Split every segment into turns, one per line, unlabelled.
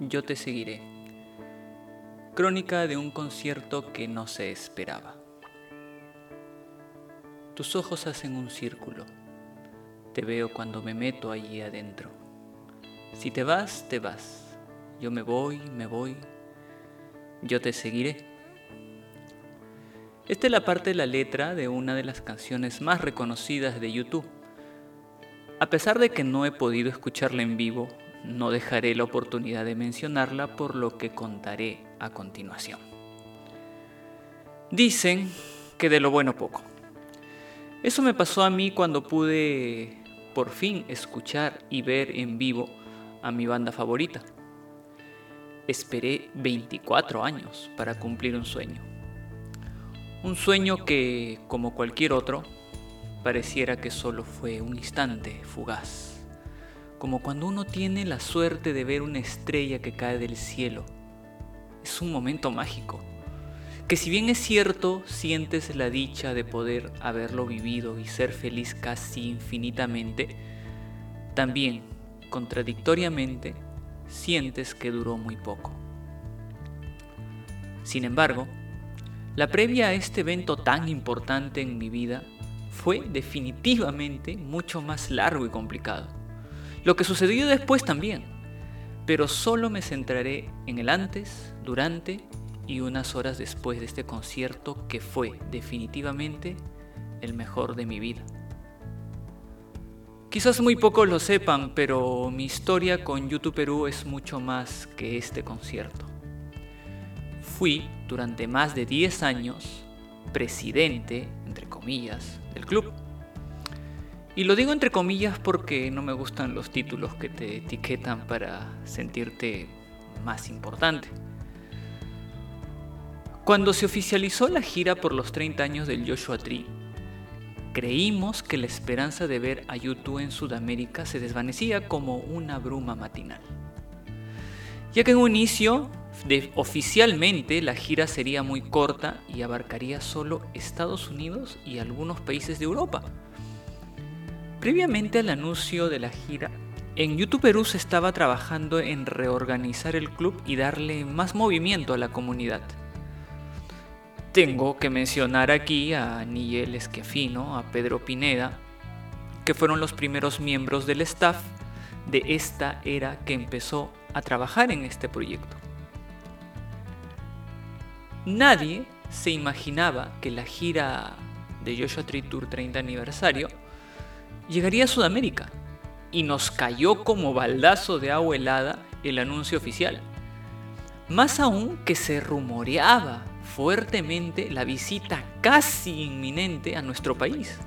Yo te seguiré. Crónica de un concierto que no se esperaba. Tus ojos hacen un círculo. Te veo cuando me meto allí adentro. Si te vas, te vas. Yo me voy, me voy. Yo te seguiré. Esta es la parte de la letra de una de las canciones más reconocidas de YouTube. A pesar de que no he podido escucharla en vivo, no dejaré la oportunidad de mencionarla por lo que contaré a continuación. Dicen que de lo bueno poco. Eso me pasó a mí cuando pude por fin escuchar y ver en vivo a mi banda favorita. Esperé 24 años para cumplir un sueño. Un sueño que, como cualquier otro, pareciera que solo fue un instante fugaz como cuando uno tiene la suerte de ver una estrella que cae del cielo. Es un momento mágico, que si bien es cierto, sientes la dicha de poder haberlo vivido y ser feliz casi infinitamente, también, contradictoriamente, sientes que duró muy poco. Sin embargo, la previa a este evento tan importante en mi vida fue definitivamente mucho más largo y complicado. Lo que sucedió después también, pero solo me centraré en el antes, durante y unas horas después de este concierto que fue definitivamente el mejor de mi vida. Quizás muy pocos lo sepan, pero mi historia con YouTube Perú es mucho más que este concierto. Fui durante más de 10 años presidente, entre comillas, del club. Y lo digo entre comillas porque no me gustan los títulos que te etiquetan para sentirte más importante. Cuando se oficializó la gira por los 30 años del Joshua Tree, creímos que la esperanza de ver a YouTube en Sudamérica se desvanecía como una bruma matinal. Ya que en un inicio, oficialmente, la gira sería muy corta y abarcaría solo Estados Unidos y algunos países de Europa Previamente al anuncio de la gira, en YouTube Perú se estaba trabajando en reorganizar el club y darle más movimiento a la comunidad. Tengo que mencionar aquí a Nigel Esquiafino, a Pedro Pineda, que fueron los primeros miembros del staff de esta era que empezó a trabajar en este proyecto. Nadie se imaginaba que la gira de Joshua Tree Tour 30 aniversario llegaría a Sudamérica y nos cayó como baldazo de agua helada el anuncio oficial. Más aún que se rumoreaba fuertemente la visita casi inminente a nuestro país.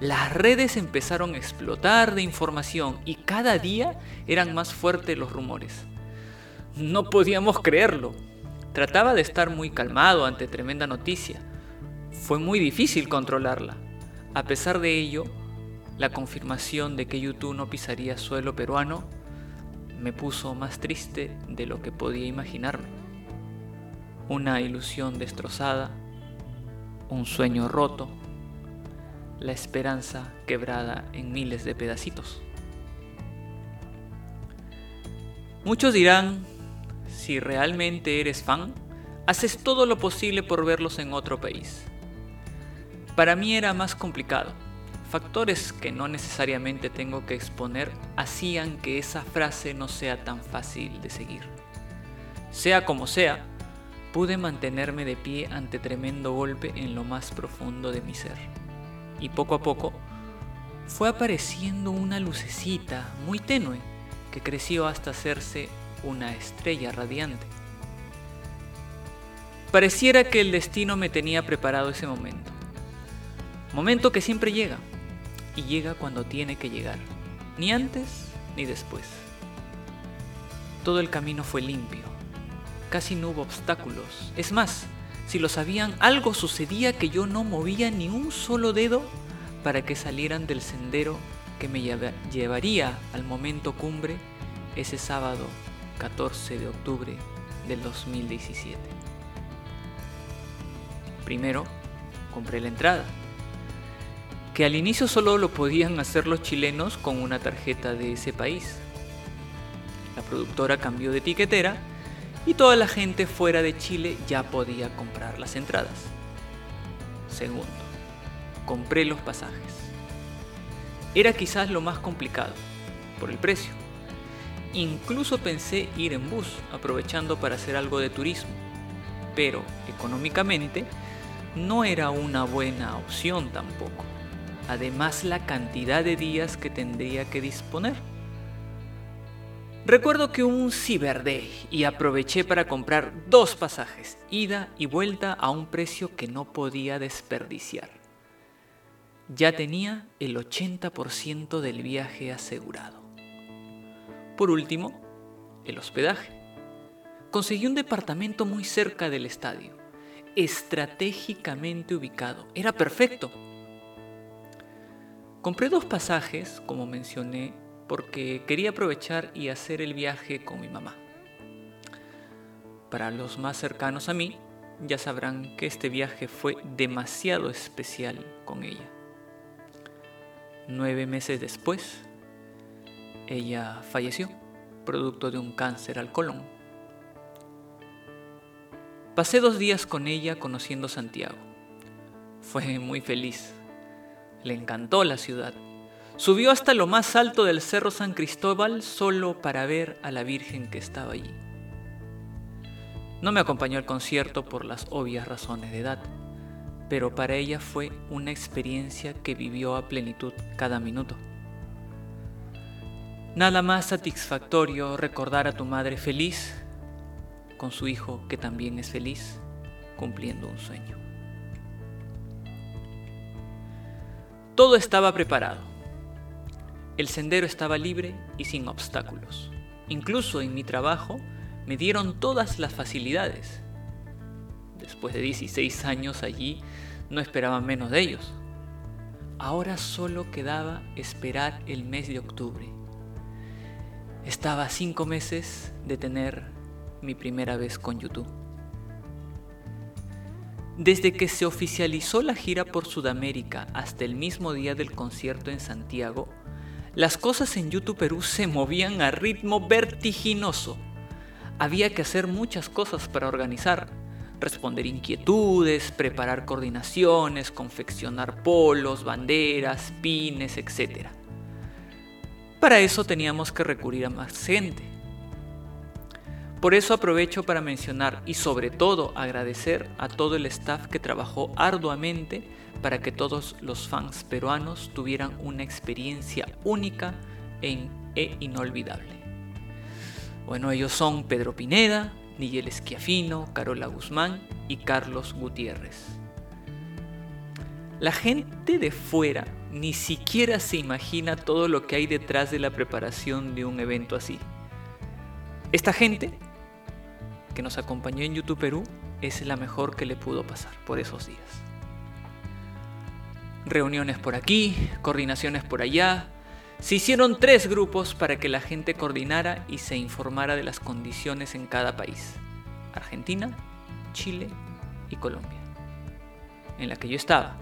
Las redes empezaron a explotar de información y cada día eran más fuertes los rumores. No podíamos creerlo. Trataba de estar muy calmado ante tremenda noticia. Fue muy difícil controlarla. A pesar de ello, la confirmación de que YouTube no pisaría suelo peruano me puso más triste de lo que podía imaginarme. Una ilusión destrozada, un sueño roto, la esperanza quebrada en miles de pedacitos. Muchos dirán, si realmente eres fan, haces todo lo posible por verlos en otro país. Para mí era más complicado factores que no necesariamente tengo que exponer hacían que esa frase no sea tan fácil de seguir. Sea como sea, pude mantenerme de pie ante tremendo golpe en lo más profundo de mi ser. Y poco a poco fue apareciendo una lucecita muy tenue que creció hasta hacerse una estrella radiante. Pareciera que el destino me tenía preparado ese momento. Momento que siempre llega, y llega cuando tiene que llegar, ni antes ni después. Todo el camino fue limpio, casi no hubo obstáculos. Es más, si lo sabían, algo sucedía que yo no movía ni un solo dedo para que salieran del sendero que me llevaría al momento cumbre ese sábado 14 de octubre del 2017. Primero, compré la entrada que al inicio solo lo podían hacer los chilenos con una tarjeta de ese país. La productora cambió de etiquetera y toda la gente fuera de Chile ya podía comprar las entradas. Segundo, compré los pasajes. Era quizás lo más complicado, por el precio. Incluso pensé ir en bus, aprovechando para hacer algo de turismo, pero económicamente no era una buena opción tampoco. Además la cantidad de días que tendría que disponer. Recuerdo que un Cyber Day y aproveché para comprar dos pasajes, ida y vuelta a un precio que no podía desperdiciar. Ya tenía el 80% del viaje asegurado. Por último, el hospedaje. Conseguí un departamento muy cerca del estadio, estratégicamente ubicado. Era perfecto. Compré dos pasajes, como mencioné, porque quería aprovechar y hacer el viaje con mi mamá. Para los más cercanos a mí, ya sabrán que este viaje fue demasiado especial con ella. Nueve meses después, ella falleció, producto de un cáncer al colon. Pasé dos días con ella conociendo Santiago. Fue muy feliz. Le encantó la ciudad Subió hasta lo más alto del Cerro San Cristóbal solo para ver a la Virgen que estaba allí. No me acompañó al concierto por las obvias razones de edad, pero para ella fue una experiencia que vivió a plenitud cada minuto. Nada más satisfactorio recordar a tu madre feliz con su hijo que también es feliz cumpliendo un sueño. Todo estaba preparado. El sendero estaba libre y sin obstáculos. Incluso en mi trabajo me dieron todas las facilidades. Después de 16 años allí, no esperaba menos de ellos. Ahora solo quedaba esperar el mes de octubre. Estaba cinco meses de tener mi primera vez con YouTube. Desde que se oficializó la gira por Sudamérica hasta el mismo día del concierto en Santiago, las cosas en YouTube Perú se movían a ritmo vertiginoso. Había que hacer muchas cosas para organizar, responder inquietudes, preparar coordinaciones, confeccionar polos, banderas, pines, etc. Para eso teníamos que recurrir a más gente. Por eso aprovecho para mencionar y sobre todo agradecer a todo el staff que trabajó arduamente para que todos los fans peruanos tuvieran una experiencia única e, inolvidable. Bueno, ellos son Pedro Pineda, Miguel Esquiafino, Carola Guzmán y Carlos Gutiérrez. La gente de fuera ni siquiera se imagina todo lo que hay detrás de la preparación de un evento así. Esta gente que nos acompañó en YouTube Perú es la mejor que le pudo pasar por esos días reuniones por aquí, coordinaciones por allá. Se hicieron tres grupos para que la gente coordinara y se informara de las condiciones en cada país. Argentina, Chile y Colombia. En la que yo estaba,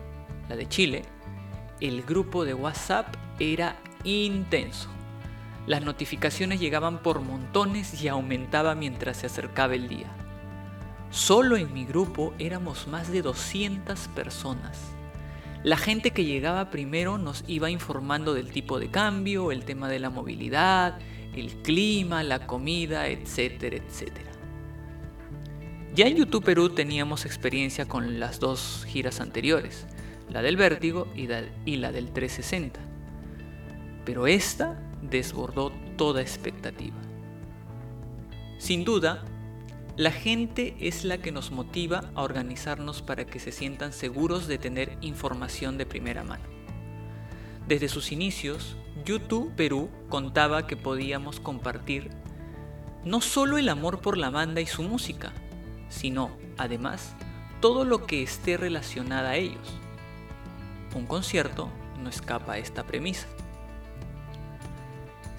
la de Chile, el grupo de WhatsApp era intenso. Las notificaciones llegaban por montones y aumentaba mientras se acercaba el día. Solo en mi grupo éramos más de 200 personas la gente que llegaba primero nos iba informando del tipo de cambio, el tema de la movilidad, el clima, la comida, etcétera, etcétera. Ya en YouTube Perú teníamos experiencia con las dos giras anteriores, la del Vértigo y la, del 360. Pero esta desbordó toda expectativa. Sin duda, la gente es la que nos motiva a organizarnos para que se sientan seguros de tener información de primera mano. Desde sus inicios, YouTube Perú contaba que podíamos compartir no solo el amor por la banda y su música, sino, además, todo lo que esté relacionado a ellos. Un concierto no escapa a esta premisa.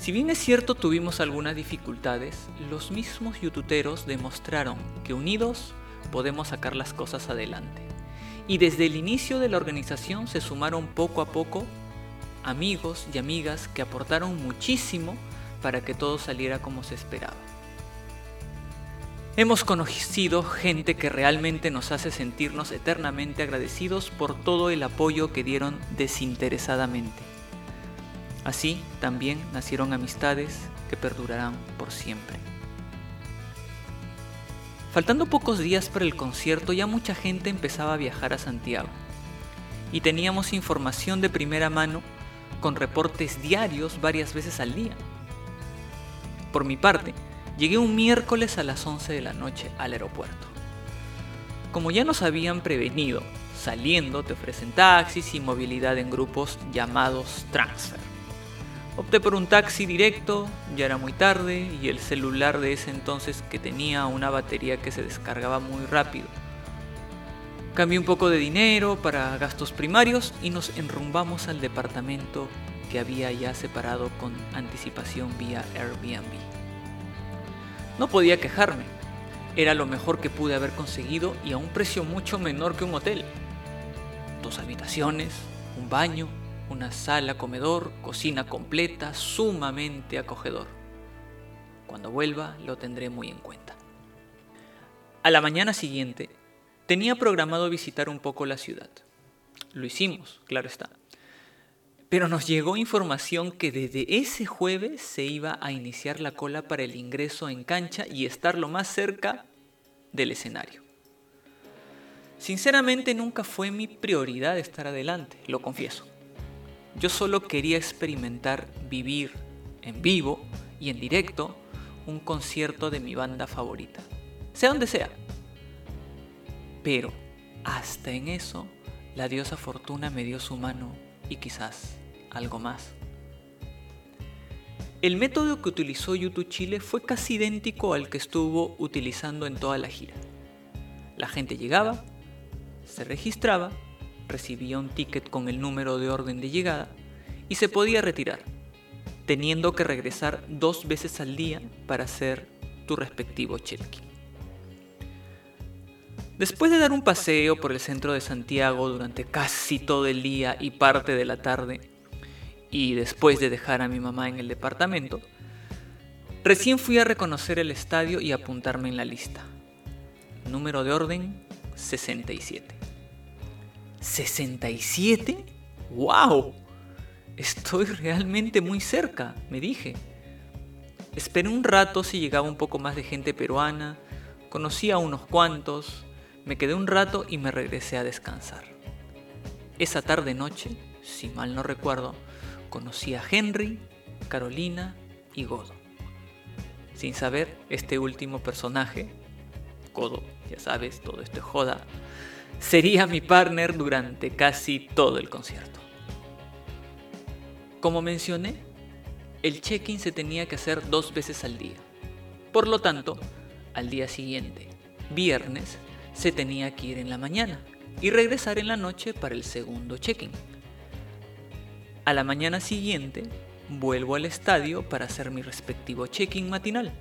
Si bien es cierto tuvimos algunas dificultades, los mismos youtuberos demostraron que unidos podemos sacar las cosas adelante. Y desde el inicio de la organización se sumaron poco a poco amigos y amigas que aportaron muchísimo para que todo saliera como se esperaba. Hemos conocido gente que realmente nos hace sentirnos eternamente agradecidos por todo el apoyo que dieron desinteresadamente. Así también nacieron amistades que perdurarán por siempre. Faltando pocos días para el concierto ya mucha gente empezaba a viajar a Santiago y teníamos información de primera mano con reportes diarios varias veces al día. Por mi parte, llegué un miércoles a las 11 de la noche al aeropuerto. Como ya nos habían prevenido, saliendo te ofrecen taxis y movilidad en grupos llamados transfer. Opté por un taxi directo, ya era muy tarde y el celular de ese entonces que tenía una batería que se descargaba muy rápido. Cambié un poco de dinero para gastos primarios y nos enrumbamos al departamento que había ya separado con anticipación vía Airbnb. No podía quejarme, era lo mejor que pude haber conseguido y a un precio mucho menor que un hotel. Dos habitaciones, un baño, una sala comedor, cocina completa, sumamente acogedor. Cuando vuelva lo tendré muy en cuenta. A la mañana siguiente tenía programado visitar un poco la ciudad. Lo hicimos, claro está. Pero nos llegó información que desde ese jueves se iba a iniciar la cola para el ingreso en cancha y estar lo más cerca del escenario. Sinceramente nunca fue mi prioridad estar adelante, lo confieso. Yo solo quería experimentar vivir en vivo y en directo un concierto de mi banda favorita, sea donde sea. Pero hasta en eso, la diosa Fortuna me dio su mano y quizás algo más. El método que utilizó YouTube Chile fue casi idéntico al que estuvo utilizando en toda la gira. La gente llegaba, se registraba recibía un ticket con el número de orden de llegada y se podía retirar, teniendo que regresar dos veces al día para hacer tu respectivo check-in. Después de dar un paseo por el centro de Santiago durante casi todo el día y parte de la tarde, y después de dejar a mi mamá en el departamento, recién fui a reconocer el estadio y apuntarme en la lista. Número de orden 67. ¿67? ¡Wow! Estoy realmente muy cerca, me dije. Esperé un rato si llegaba un poco más de gente peruana, conocí a unos cuantos, me quedé un rato y me regresé a descansar. Esa tarde noche, si mal no recuerdo, conocí a Henry, Carolina y Godo. Sin saber, este último personaje, Godo, ya sabes, todo esto es joda, sería mi partner durante casi todo el concierto. Como mencioné, el check-in se tenía que hacer dos veces al día. Por lo tanto, al día siguiente, viernes, se tenía que ir en la mañana y regresar en la noche para el segundo check-in. A la mañana siguiente, vuelvo al estadio para hacer mi respectivo check-in matinal.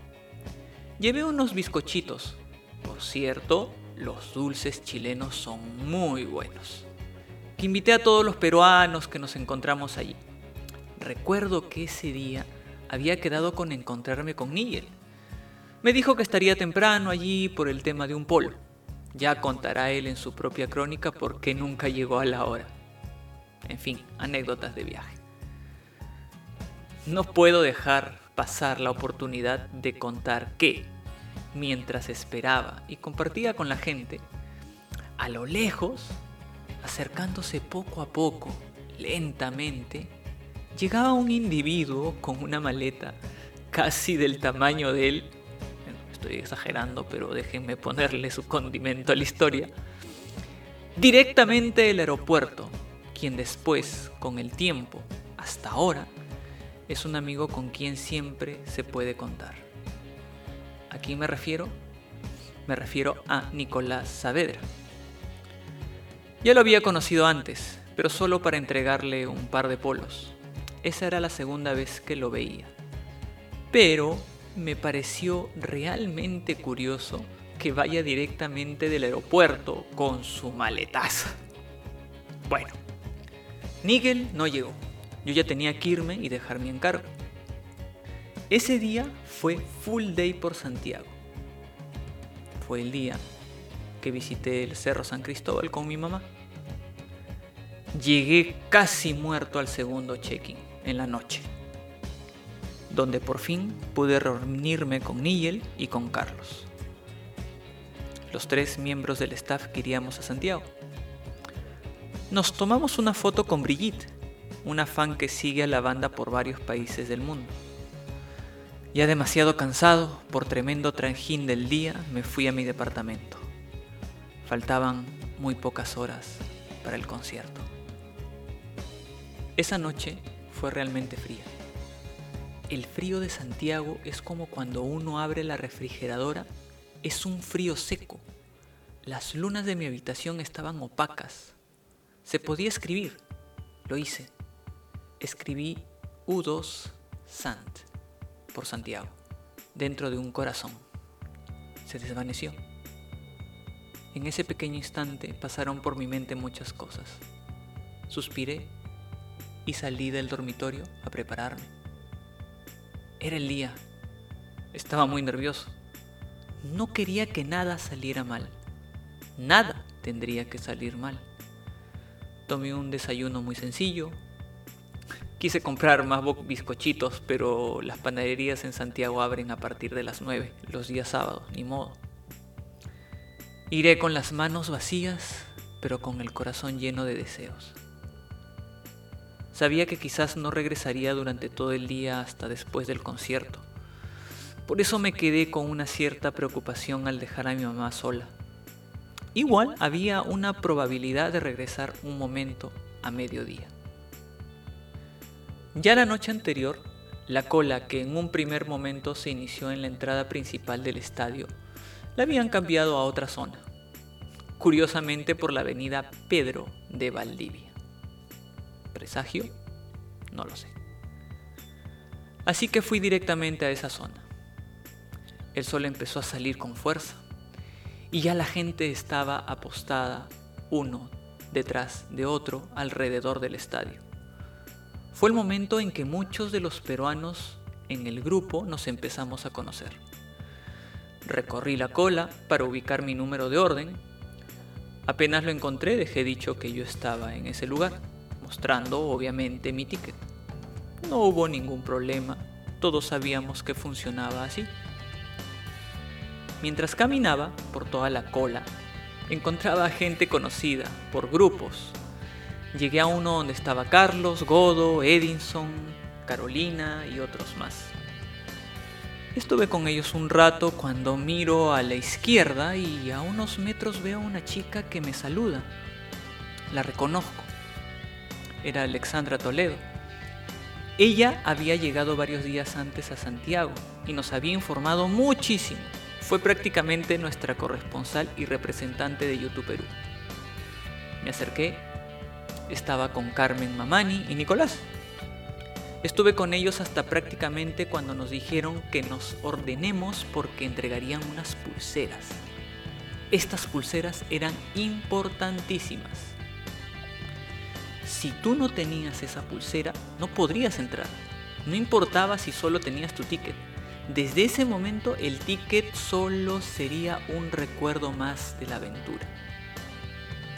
Llevé unos bizcochitos, por cierto, los dulces chilenos son muy buenos. Que invité a todos los peruanos que nos encontramos allí. Recuerdo que ese día había quedado con encontrarme con Nigel. Me dijo que estaría temprano allí por el tema de un polo. Ya contará él en su propia crónica por qué nunca llegó a la hora. En fin, anécdotas de viaje. No puedo dejar pasar la oportunidad de contar que, mientras esperaba y compartía con la gente, a lo lejos, acercándose poco a poco, lentamente, llegaba un individuo con una maleta casi del tamaño de él. Estoy exagerando, pero déjenme ponerle su condimento a la historia. Directamente del aeropuerto, quien después, con el tiempo, hasta ahora, es un amigo con quien siempre se puede contar. ¿A quién me refiero? Me refiero a Nicolás Saavedra. Ya lo había conocido antes, pero solo para entregarle un par de polos. Esa era la segunda vez que lo veía. Pero me pareció realmente curioso que vaya directamente del aeropuerto con su maletaza. Bueno, Nigel no llegó. Yo ya tenía que irme y dejar mi encargo. Ese día fue full day por Santiago. Fue el día que visité el Cerro San Cristóbal con mi mamá. Llegué casi muerto al segundo check-in en la noche, donde por fin pude reunirme con Nigel y con Carlos, los tres miembros del staff que iríamos a Santiago. Nos tomamos una foto con Brigitte, una fan que sigue a la banda por varios países del mundo. Ya demasiado cansado por tremendo trajín del día, me fui a mi departamento. Faltaban muy pocas horas para el concierto. Esa noche fue realmente fría. El frío de Santiago es como cuando uno abre la refrigeradora, es un frío seco. Las lunas de mi habitación estaban opacas. Se podía escribir. Lo hice. Escribí U2 Sant por Santiago, dentro de un corazón. Se desvaneció. En ese pequeño instante pasaron por mi mente muchas cosas. Suspiré y salí del dormitorio a prepararme. Era el día. Estaba muy nervioso. No quería que nada saliera mal. Nada tendría que salir mal. Tomé un desayuno muy sencillo. Quise comprar más bizcochitos, pero las panaderías en Santiago abren a partir de las 9, los días sábados, ni modo. Iré con las manos vacías, pero con el corazón lleno de deseos. Sabía que quizás no regresaría durante todo el día hasta después del concierto. Por eso me quedé con una cierta preocupación al dejar a mi mamá sola. Igual había una probabilidad de regresar un momento a mediodía. Ya la noche anterior, la cola que en un primer momento se inició en la entrada principal del estadio la habían cambiado a otra zona, curiosamente por la avenida Pedro de Valdivia. ¿Presagio? No lo sé. Así que fui directamente a esa zona. El sol empezó a salir con fuerza y ya la gente estaba apostada uno detrás de otro alrededor del estadio. Fue el momento en que muchos de los peruanos en el grupo nos empezamos a conocer. Recorrí la cola para ubicar mi número de orden. Apenas lo encontré dejé dicho que yo estaba en ese lugar, mostrando obviamente mi ticket. No hubo ningún problema, todos sabíamos que funcionaba así. Mientras caminaba por toda la cola, encontraba gente conocida por grupos. Llegué a uno donde estaba Carlos, Godo, Edinson, Carolina y otros más. Estuve con ellos un rato cuando miro a la izquierda y a unos metros veo a una chica que me saluda. La reconozco. Era Alexandra Toledo. Ella había llegado varios días antes a Santiago y nos había informado muchísimo. Fue prácticamente nuestra corresponsal y representante de YouTube Perú. Me acerqué, estaba con Carmen Mamani y Nicolás, Estuve con ellos hasta prácticamente cuando nos dijeron que nos ordenemos porque entregarían unas pulseras. Estas pulseras eran importantísimas. Si tú no tenías esa pulsera, no podrías entrar. No importaba si solo tenías tu ticket. Desde ese momento el ticket solo sería un recuerdo más de la aventura.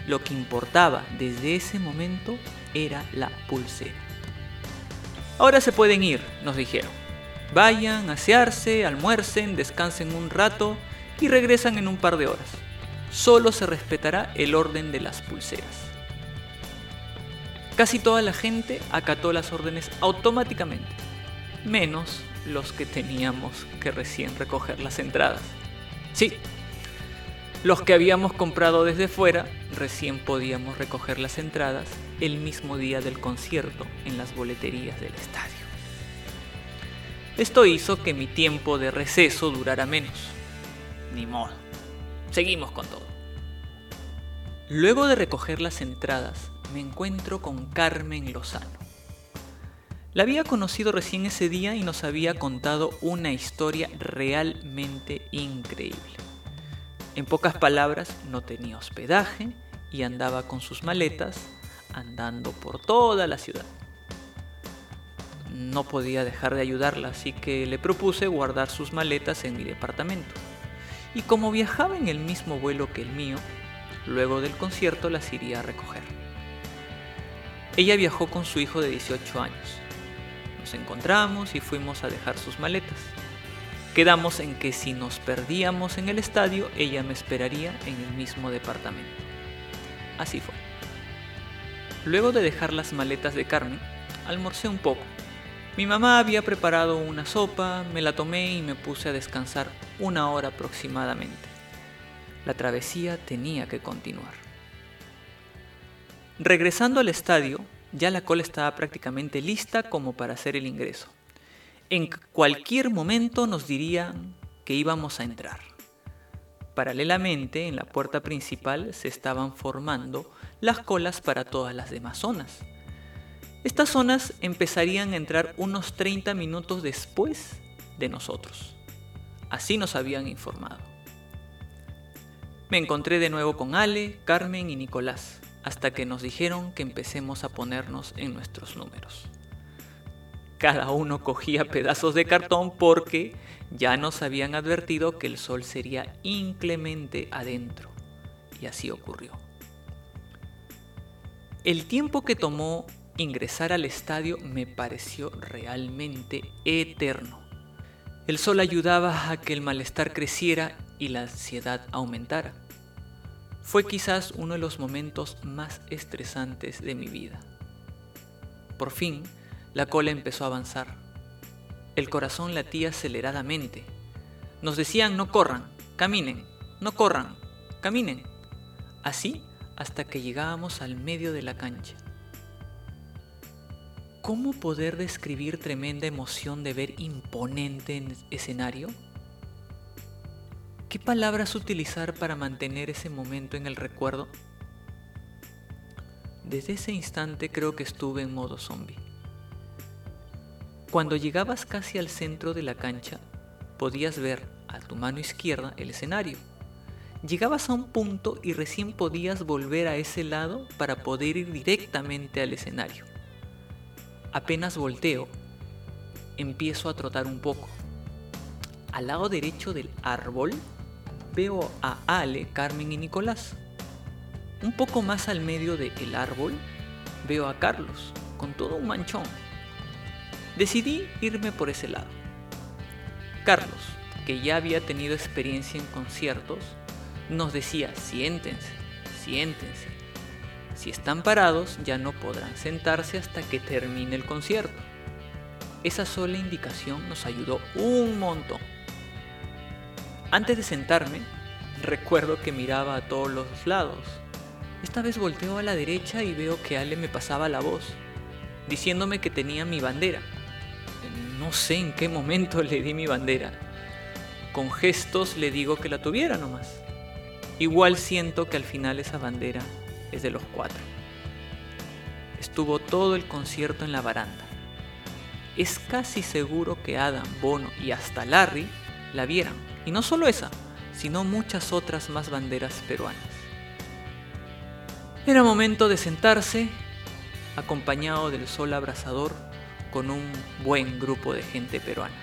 Lo que importaba desde ese momento era la pulsera. Ahora se pueden ir, nos dijeron. Vayan, asearse, almuercen, descansen un rato y regresan en un par de horas. Solo se respetará el orden de las pulseras. Casi toda la gente acató las órdenes automáticamente, menos los que teníamos que recién recoger las entradas. Sí, los que habíamos comprado desde fuera recién podíamos recoger las entradas el mismo día del concierto en las boleterías del estadio. Esto hizo que mi tiempo de receso durara menos. Ni modo. Seguimos con todo. Luego de recoger las entradas, me encuentro con Carmen Lozano. La había conocido recién ese día y nos había contado una historia realmente increíble. En pocas palabras, no tenía hospedaje y andaba con sus maletas andando por toda la ciudad. no podía dejar de ayudarla, así que le propuse guardar sus maletas en mi departamento. Y como viajaba en el mismo vuelo que el mío, luego del concierto las iría a recoger. Ella viajó con su hijo de 18 años. Nos encontramos y fuimos a dejar sus maletas. Quedamos en que si nos perdíamos en el estadio, ella me esperaría en el mismo departamento. Así fue. Luego de dejar las maletas de Carmen, almorcé un poco. Mi mamá había preparado una sopa, me la tomé y me puse a descansar una hora aproximadamente. La travesía tenía que continuar. Regresando al estadio, ya la cola estaba prácticamente lista como para hacer el ingreso. En cualquier momento nos dirían que íbamos a entrar. Paralelamente, en la puerta principal se estaban formando las colas para todas las demás zonas. Estas zonas empezarían a entrar unos 30 minutos después de nosotros. Así nos habían informado. Me encontré de nuevo con Ale, Carmen y Nicolás, hasta que nos dijeron que empecemos a ponernos en nuestros números. Cada uno cogía pedazos de cartón porque ya nos habían advertido que el sol sería inclemente adentro. Y así ocurrió. El tiempo que tomó ingresar al estadio me pareció realmente eterno. El sol ayudaba a que el malestar creciera y la ansiedad aumentara. Fue quizás uno de los momentos más estresantes de mi vida. Por fin, la cola empezó a avanzar. El corazón latía aceleradamente. Nos decían no corran, caminen, no corran, caminen. Así hasta que llegábamos al medio de la cancha. ¿Cómo poder describir tremenda emoción de ver imponente en escenario? ¿Qué palabras utilizar para mantener ese momento en el recuerdo? Desde ese instante creo que estuve en modo zombie. Cuando llegabas casi al centro de la cancha, podías ver a tu mano izquierda el escenario. Llegabas a un punto y recién podías volver a ese lado para poder ir directamente al escenario. Apenas volteo, empiezo a trotar un poco. Al lado derecho del árbol veo a Ale, Carmen y Nicolás. Un poco más al medio del árbol veo a Carlos, con todo un manchón. Decidí irme por ese lado. Carlos, que ya había tenido experiencia en conciertos, nos decía, siéntense, siéntense. Si están parados ya no podrán sentarse hasta que termine el concierto. Esa sola indicación nos ayudó un montón. Antes de sentarme, recuerdo que miraba a todos los lados. Esta vez volteo a la derecha y veo que Ale me pasaba la voz, diciéndome que tenía mi bandera. No sé en qué momento le di mi bandera. Con gestos le digo que la tuviera nomás. Igual siento que al final esa bandera es de los cuatro. Estuvo todo el concierto en la baranda. Es casi seguro que Adam, Bono y hasta Larry la vieran y no solo esa, sino muchas otras más banderas peruanas. Era momento de sentarse, acompañado del sol abrasador, con un buen grupo de gente peruana.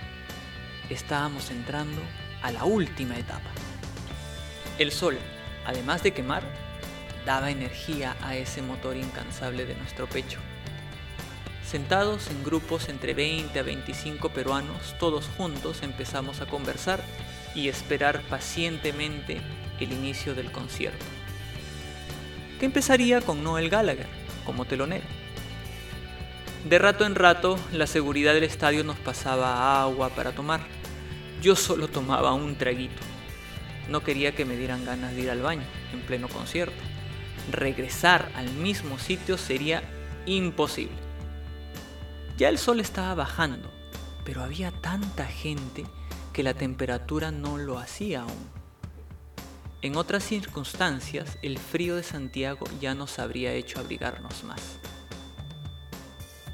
Estábamos entrando a la última etapa. El sol, además de quemar, daba energía a ese motor incansable de nuestro pecho. Sentados en grupos entre 20 a 25 peruanos, todos juntos empezamos a conversar y esperar pacientemente el inicio del concierto, que empezaría con Noel Gallagher como telonero. De rato en rato, la seguridad del estadio nos pasaba agua para tomar. Yo solo tomaba un traguito. No quería que me dieran ganas de ir al baño en pleno concierto. Regresar al mismo sitio sería imposible. Ya el sol estaba bajando, pero había tanta gente que la temperatura no lo hacía aún. En otras circunstancias, el frío de Santiago ya nos habría hecho abrigarnos más.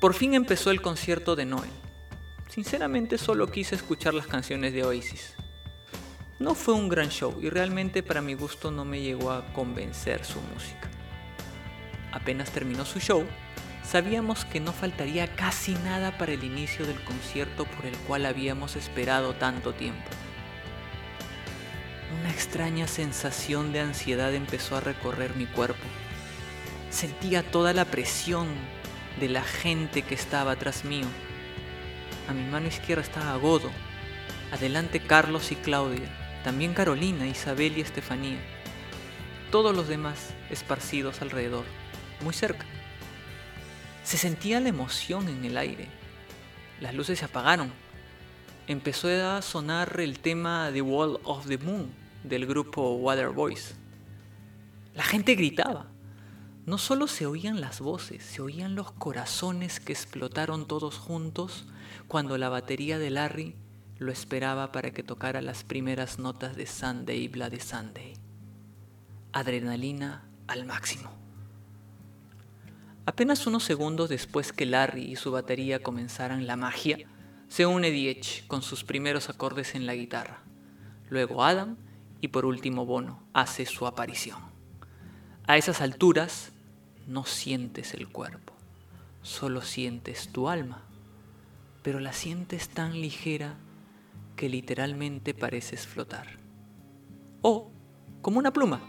Por fin empezó el concierto de Noel. Sinceramente solo quise escuchar las canciones de Oasis. No fue un gran show y realmente para mi gusto no me llegó a convencer su música. Apenas terminó su show, Sabíamos que no faltaría casi nada para el inicio del concierto por el cual habíamos esperado tanto tiempo. Una extraña sensación de ansiedad empezó a recorrer mi cuerpo. Sentía toda la presión de la gente que estaba atrás mío. A mi mano izquierda estaba Godo, adelante Carlos y Claudia, también Carolina, Isabel y Estefanía. Todos los demás esparcidos alrededor, muy cerca. Se sentía la emoción en el aire. Las luces se apagaron. Empezó a sonar el tema The Wall of the Moon del grupo Water Boys. La gente gritaba. No solo se oían las voces, se oían los corazones que explotaron todos juntos cuando la batería de Larry lo esperaba para que tocara las primeras notas de Sunday Bloody Sunday. Adrenalina al máximo. Apenas unos segundos después que Larry y su batería comenzaran la magia, se une Diech con sus primeros acordes en la guitarra. Luego Adam y por último Bono hace su aparición. A esas alturas no sientes el cuerpo, solo sientes tu alma, pero la sientes tan ligera que literalmente pareces flotar. O como una pluma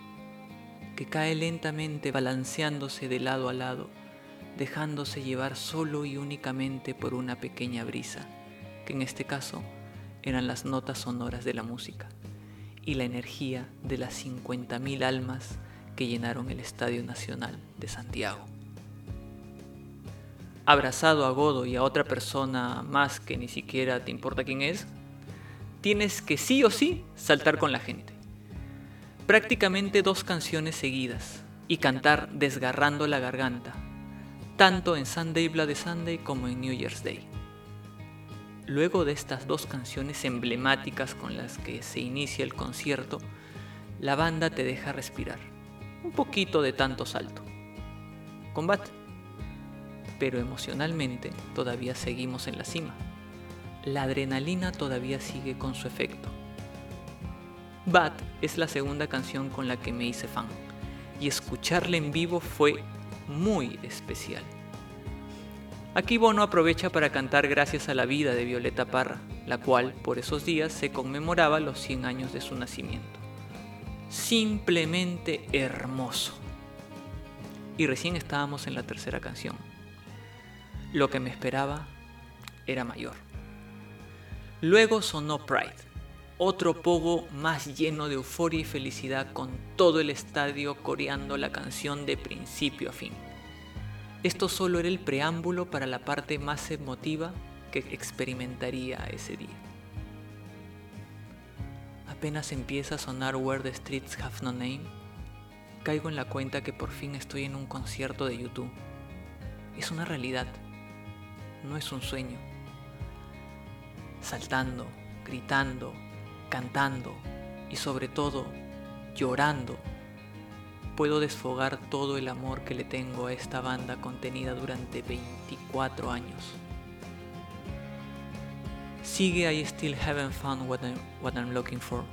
que cae lentamente balanceándose de lado a lado, dejándose llevar solo y únicamente por una pequeña brisa, que en este caso eran las notas sonoras de la música y la energía de las 50.000 almas que llenaron el Estadio Nacional de Santiago. Abrazado a Godo y a otra persona más que ni siquiera te importa quién es, tienes que sí o sí saltar con la gente. Prácticamente dos canciones seguidas y cantar desgarrando la garganta, tanto en Sunday Bloody Sunday como en New Year's Day. Luego de estas dos canciones emblemáticas con las que se inicia el concierto, la banda te deja respirar. Un poquito de tanto salto. Combate. Pero emocionalmente todavía seguimos en la cima la adrenalina todavía sigue con su efecto. Bad es la segunda canción con la que me hice fan y escucharla en vivo fue muy especial. Aquí Bono aprovecha para cantar Gracias a la vida de Violeta Parra, la cual por esos días se conmemoraba los 100 años de su nacimiento. Simplemente hermoso. Y recién estábamos en la tercera canción. Lo que me esperaba era mayor. Luego sonó Pride, otro pogo más lleno de euforia y felicidad con todo el estadio coreando la canción de principio a fin. Esto solo era el preámbulo para la parte más emotiva que experimentaría ese día. Apenas empieza a sonar Where the Streets Have No Name, caigo en la cuenta que por fin estoy en un concierto de YouTube. Es una realidad, no es un sueño saltando, gritando, cantando y sobre todo llorando, puedo desfogar todo el amor que le tengo a esta banda contenida durante 24 años. Sigue I Still Haven't Found What I'm, Looking For.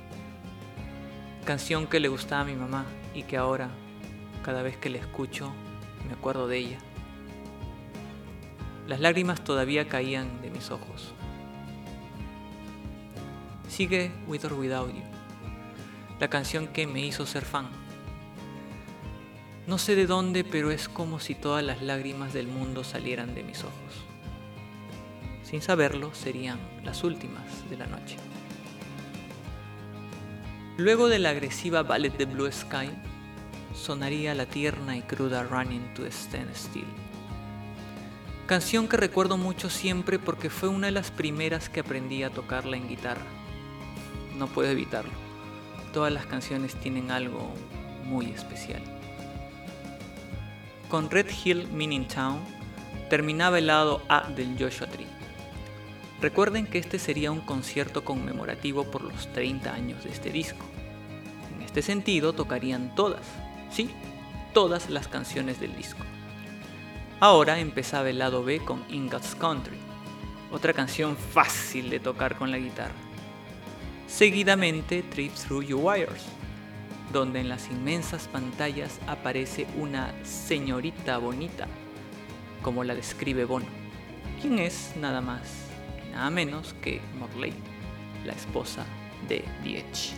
Canción que le gustaba a mi mamá y que ahora, cada vez que la escucho, me acuerdo de ella. Las lágrimas todavía caían de mis ojos. Sigue With or Without You, la canción que me hizo ser fan. No sé de dónde, pero es como si todas las lágrimas del mundo salieran de mis ojos. Sin saberlo, serían las últimas de la noche. Luego de la agresiva Ballet de Blue Sky, sonaría la tierna y cruda Running to Stand Still. Canción que recuerdo mucho siempre porque fue una de las primeras que aprendí a tocarla en guitarra no puedo evitarlo. Todas las canciones tienen algo muy especial. Con Red Hill Meaning Town terminaba el lado A del Joshua Tree. Recuerden que este sería un concierto conmemorativo por los 30 años de este disco. En este sentido tocarían todas, sí, todas las canciones del disco. Ahora empezaba el lado B con In God's Country, otra canción fácil de tocar con la guitarra seguidamente Trip Through Your Wires, donde en las inmensas pantallas aparece una señorita bonita, como la describe Bono, quien es nada más nada menos que Morley, la esposa de Diech.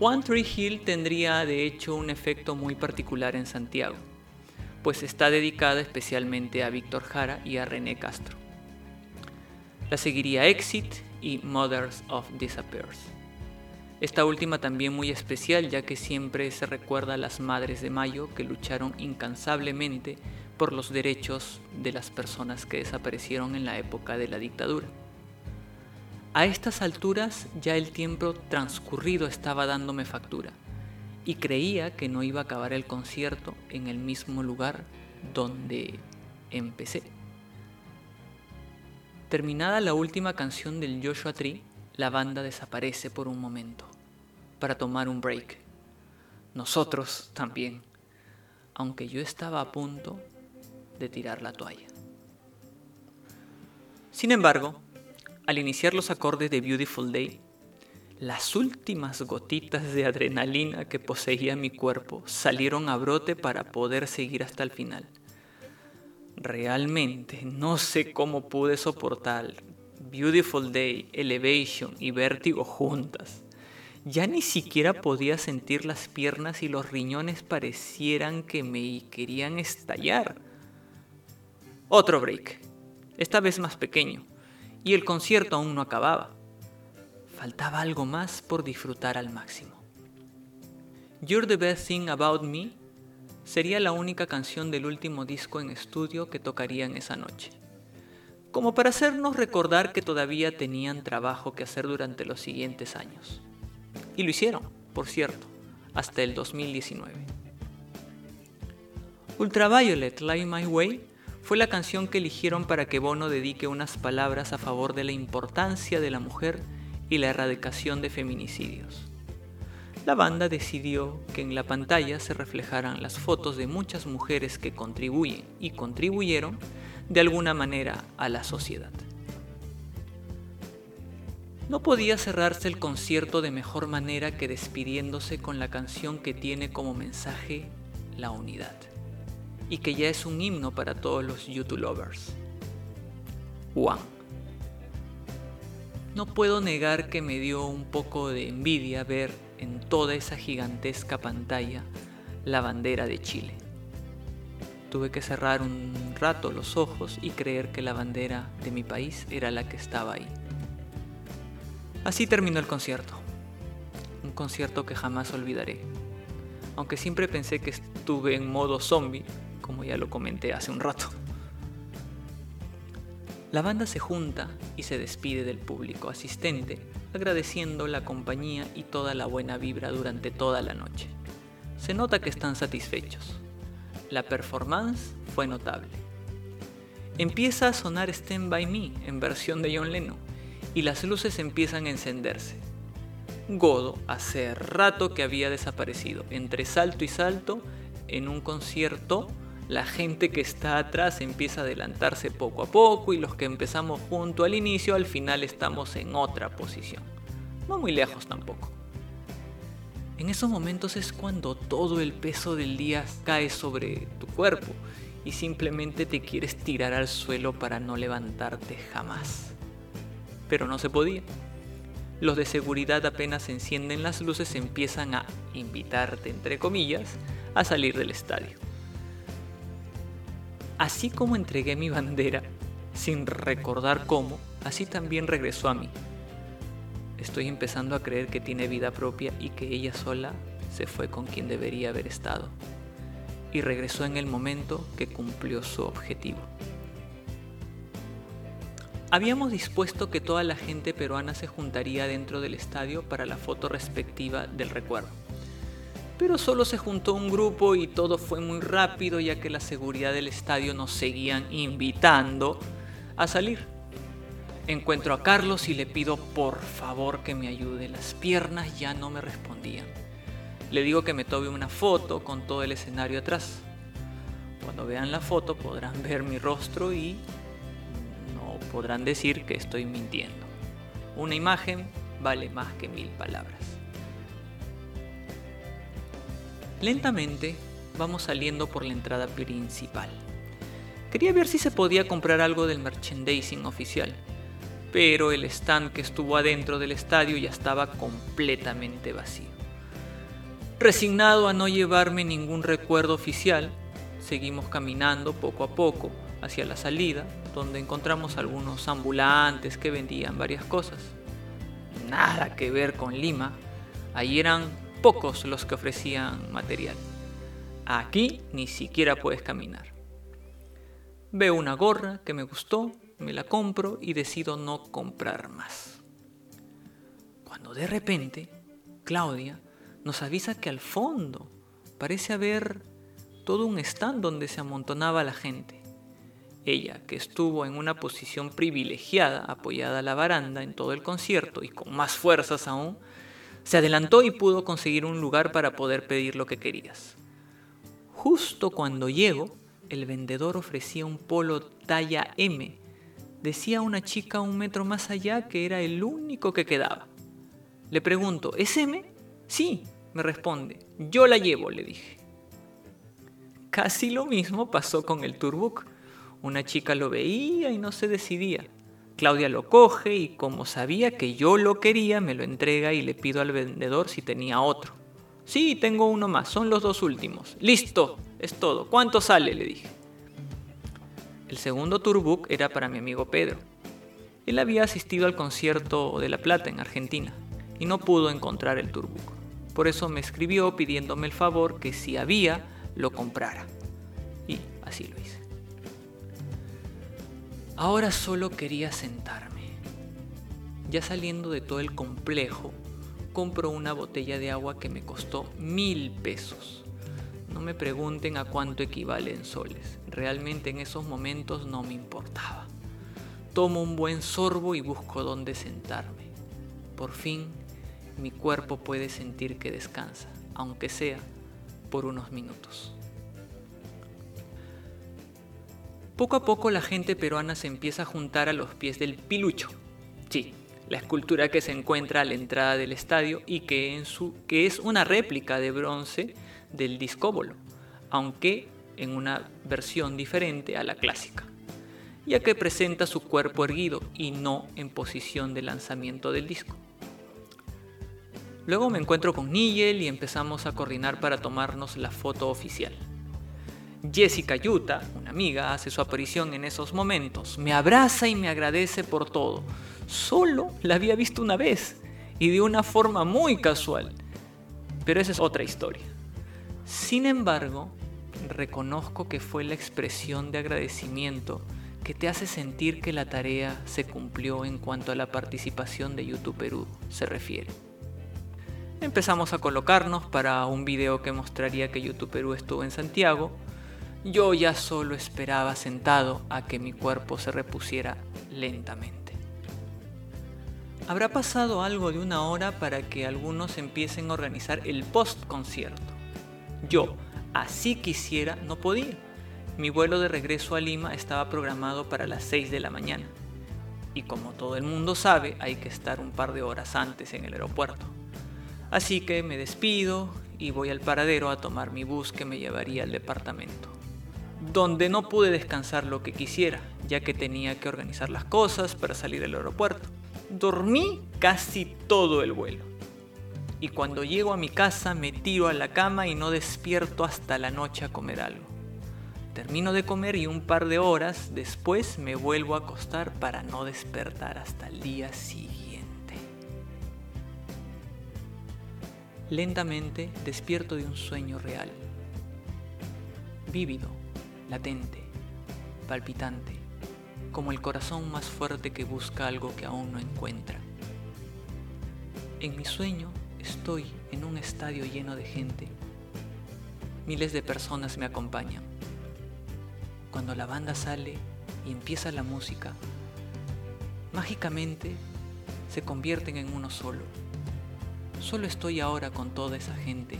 One Tree Hill tendría de hecho un efecto muy particular en Santiago, pues está dedicada especialmente a Víctor Jara y a René Castro. La seguiría Exit y Mothers of Disappears. Esta última también muy especial ya que siempre se recuerda a las Madres de Mayo que lucharon incansablemente por los derechos de las personas que desaparecieron en la época de la dictadura. A estas alturas ya el tiempo transcurrido estaba dándome factura y creía que no iba a acabar el concierto en el mismo lugar donde empecé. Terminada la última canción del Joshua Tree, la banda desaparece por un momento para tomar un break. Nosotros también, aunque yo estaba a punto de tirar la toalla. Sin embargo, al iniciar los acordes de Beautiful Day, las últimas gotitas de adrenalina que poseía mi cuerpo salieron a brote para poder seguir hasta el final. Realmente no sé cómo pude soportar Beautiful Day, Elevation y Vértigo juntas. Ya ni siquiera podía sentir las piernas y los riñones parecieran que me querían estallar. Otro break, esta vez más pequeño, y el concierto aún no acababa. Faltaba algo más por disfrutar al máximo. You're the Best Thing About Me sería la única canción del último disco en estudio que tocarían esa noche, como para hacernos recordar que todavía tenían trabajo que hacer durante los siguientes años. Y lo hicieron, por cierto, hasta el 2019. Ultraviolet Light My Way fue la canción que eligieron para que Bono dedique unas palabras a favor de la importancia de la mujer y la erradicación de feminicidios. La banda decidió que en la pantalla se reflejaran las fotos de muchas mujeres que contribuyen y contribuyeron de alguna manera a la sociedad. No podía cerrarse el concierto de mejor manera que despidiéndose con la canción que tiene como mensaje la unidad y que ya es un himno para todos los YouTube lovers. One. No puedo negar que me dio un poco de envidia ver en toda esa gigantesca pantalla la bandera de Chile. Tuve que cerrar un rato los ojos y creer que la bandera de mi país era la que estaba ahí. Así terminó el concierto. Un concierto que jamás olvidaré. Aunque siempre pensé que estuve en modo zombie, como ya lo comenté hace un rato. La banda se junta y se despide del público asistente, agradeciendo la compañía y toda la buena vibra durante toda la noche. Se nota que están satisfechos. La performance fue notable. Empieza a sonar Stand By Me en versión de John Lennon y las luces empiezan a encenderse. Godo hace rato que había desaparecido. Entre salto y salto, en un concierto, la gente que está atrás empieza a adelantarse poco a poco y los que empezamos junto al inicio, al final estamos en otra posición. No muy lejos tampoco. En esos momentos es cuando todo el peso del día cae sobre tu cuerpo y simplemente te quieres tirar al suelo para no levantarte jamás pero no se podía. Los de seguridad apenas encienden las luces empiezan a invitarte, entre comillas, a salir del estadio. Así como entregué mi bandera, sin recordar cómo, así también regresó a mí. Estoy empezando a creer que tiene vida propia y que ella sola se fue con quien debería haber estado. Y regresó en el momento que cumplió su objetivo. Habíamos dispuesto que toda la gente peruana se juntaría dentro del estadio para la foto respectiva del recuerdo. Pero solo se juntó un grupo y todo fue muy rápido ya que la seguridad del estadio nos seguían invitando a salir. Encuentro a Carlos y le pido por favor que me ayude. Las piernas ya no me respondían. Le digo que me tome una foto con todo el escenario atrás. Cuando vean la foto podrán ver mi rostro y podrán decir que estoy mintiendo. Una imagen vale más que mil palabras. Lentamente vamos saliendo por la entrada principal. Quería ver si se podía comprar algo del merchandising oficial, pero el stand que estuvo adentro del estadio ya estaba completamente vacío. Resignado a no llevarme ningún recuerdo oficial, seguimos caminando poco a poco hacia la salida, donde encontramos algunos ambulantes que vendían varias cosas. Nada que ver con Lima, ahí eran pocos los que ofrecían material. Aquí ni siquiera puedes caminar. Veo una gorra que me gustó, me la compro y decido no comprar más. Cuando de repente, Claudia nos avisa que al fondo parece haber todo un stand donde se amontonaba la gente. Ella, que estuvo en una posición privilegiada, apoyada a la baranda en todo el concierto y con más fuerzas aún, se adelantó y pudo conseguir un lugar para poder pedir lo que querías. Justo cuando llego, el vendedor ofrecía un polo talla M. Decía una chica un metro más allá que era el único que quedaba. Le pregunto, ¿es M? Sí, me responde. Yo la llevo, le dije. Casi lo mismo pasó con el Turbook. Una chica lo veía y no se decidía. Claudia lo coge y como sabía que yo lo quería, me lo entrega y le pido al vendedor si tenía otro. Sí, tengo uno más, son los dos últimos. Listo, es todo. ¿Cuánto sale? le dije. El segundo tourbook era para mi amigo Pedro. Él había asistido al concierto de La Plata en Argentina y no pudo encontrar el tourbook. Por eso me escribió pidiéndome el favor que si había, lo comprara. Y así lo hice. Ahora solo quería sentarme. Ya saliendo de todo el complejo, compro una botella de agua que me costó mil pesos. No me pregunten a cuánto equivale en soles. Realmente en esos momentos no me importaba. Tomo un buen sorbo y busco dónde sentarme. Por fin, mi cuerpo puede sentir que descansa, aunque sea por unos minutos. Poco a poco la gente peruana se empieza a juntar a los pies del pilucho. Sí, la escultura que se encuentra a la entrada del estadio y que, es una réplica de bronce del discóbolo, aunque en una versión diferente a la clásica, ya que presenta su cuerpo erguido y no en posición de lanzamiento del disco. Luego me encuentro con Nigel y empezamos a coordinar para tomarnos la foto oficial. Jessica Yuta, una amiga, hace su aparición en esos momentos. Me abraza y me agradece por todo. Solo la había visto una vez y de una forma muy casual. Pero esa es otra historia. Sin embargo, reconozco que fue la expresión de agradecimiento que te hace sentir que la tarea se cumplió en cuanto a la participación de YouTube Perú se refiere. Empezamos a colocarnos para un video que mostraría que YouTube Perú estuvo en Santiago yo ya solo esperaba sentado a que mi cuerpo se repusiera lentamente. Habrá pasado algo de una hora para que algunos empiecen a organizar el post-concierto. Yo, así quisiera, no podía. Mi vuelo de regreso a Lima estaba programado para las 6 de la mañana. Y como todo el mundo sabe, hay que estar un par de horas antes en el aeropuerto. Así que me despido y voy al paradero a tomar mi bus que me llevaría al departamento donde no pude descansar lo que quisiera, ya que tenía que organizar las cosas para salir del aeropuerto. Dormí casi todo el vuelo. Y cuando llego a mi casa me tiro a la cama y no despierto hasta la noche a comer algo. Termino de comer y un par de horas después me vuelvo a acostar para no despertar hasta el día siguiente. Lentamente despierto de un sueño real, vívido, latente, palpitante, como el corazón más fuerte que busca algo que aún no encuentra. En mi sueño estoy en un estadio lleno de gente. Miles de personas me acompañan. Cuando la banda sale y empieza la música, mágicamente se convierten en uno solo. Solo estoy ahora con toda esa gente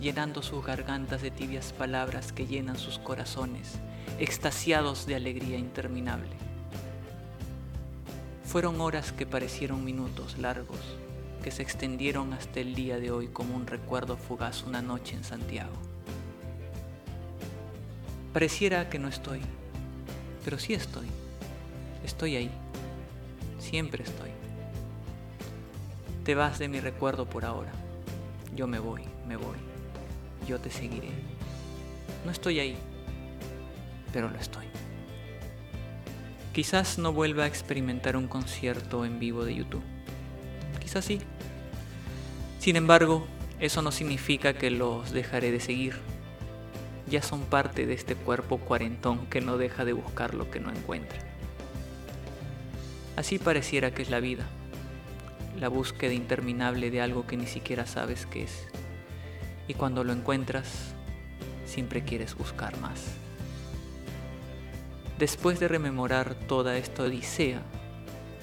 llenando sus gargantas de tibias palabras que llenan sus corazones, extasiados de alegría interminable. Fueron horas que parecieron minutos largos, que se extendieron hasta el día de hoy como un recuerdo fugaz una noche en Santiago. Pareciera que no estoy, pero sí estoy. Estoy ahí. Siempre estoy. Te vas de mi recuerdo por ahora. Yo me voy, me voy. Yo te seguiré. No estoy ahí, pero lo estoy. Quizás no vuelva a experimentar un concierto en vivo de YouTube. Quizás sí. Sin embargo, eso no significa que los dejaré de seguir. Ya son parte de este cuerpo cuarentón que no deja de buscar lo que no encuentra. Así pareciera que es la vida, la búsqueda interminable de algo que ni siquiera sabes qué es. Y cuando lo encuentras, siempre quieres buscar más. Después de rememorar toda esta odisea,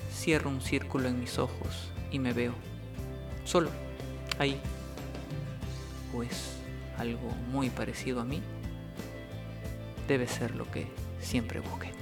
cierro un círculo en mis ojos y me veo, solo, ahí. ¿O es algo muy parecido a mí? Debe ser lo que siempre busqué.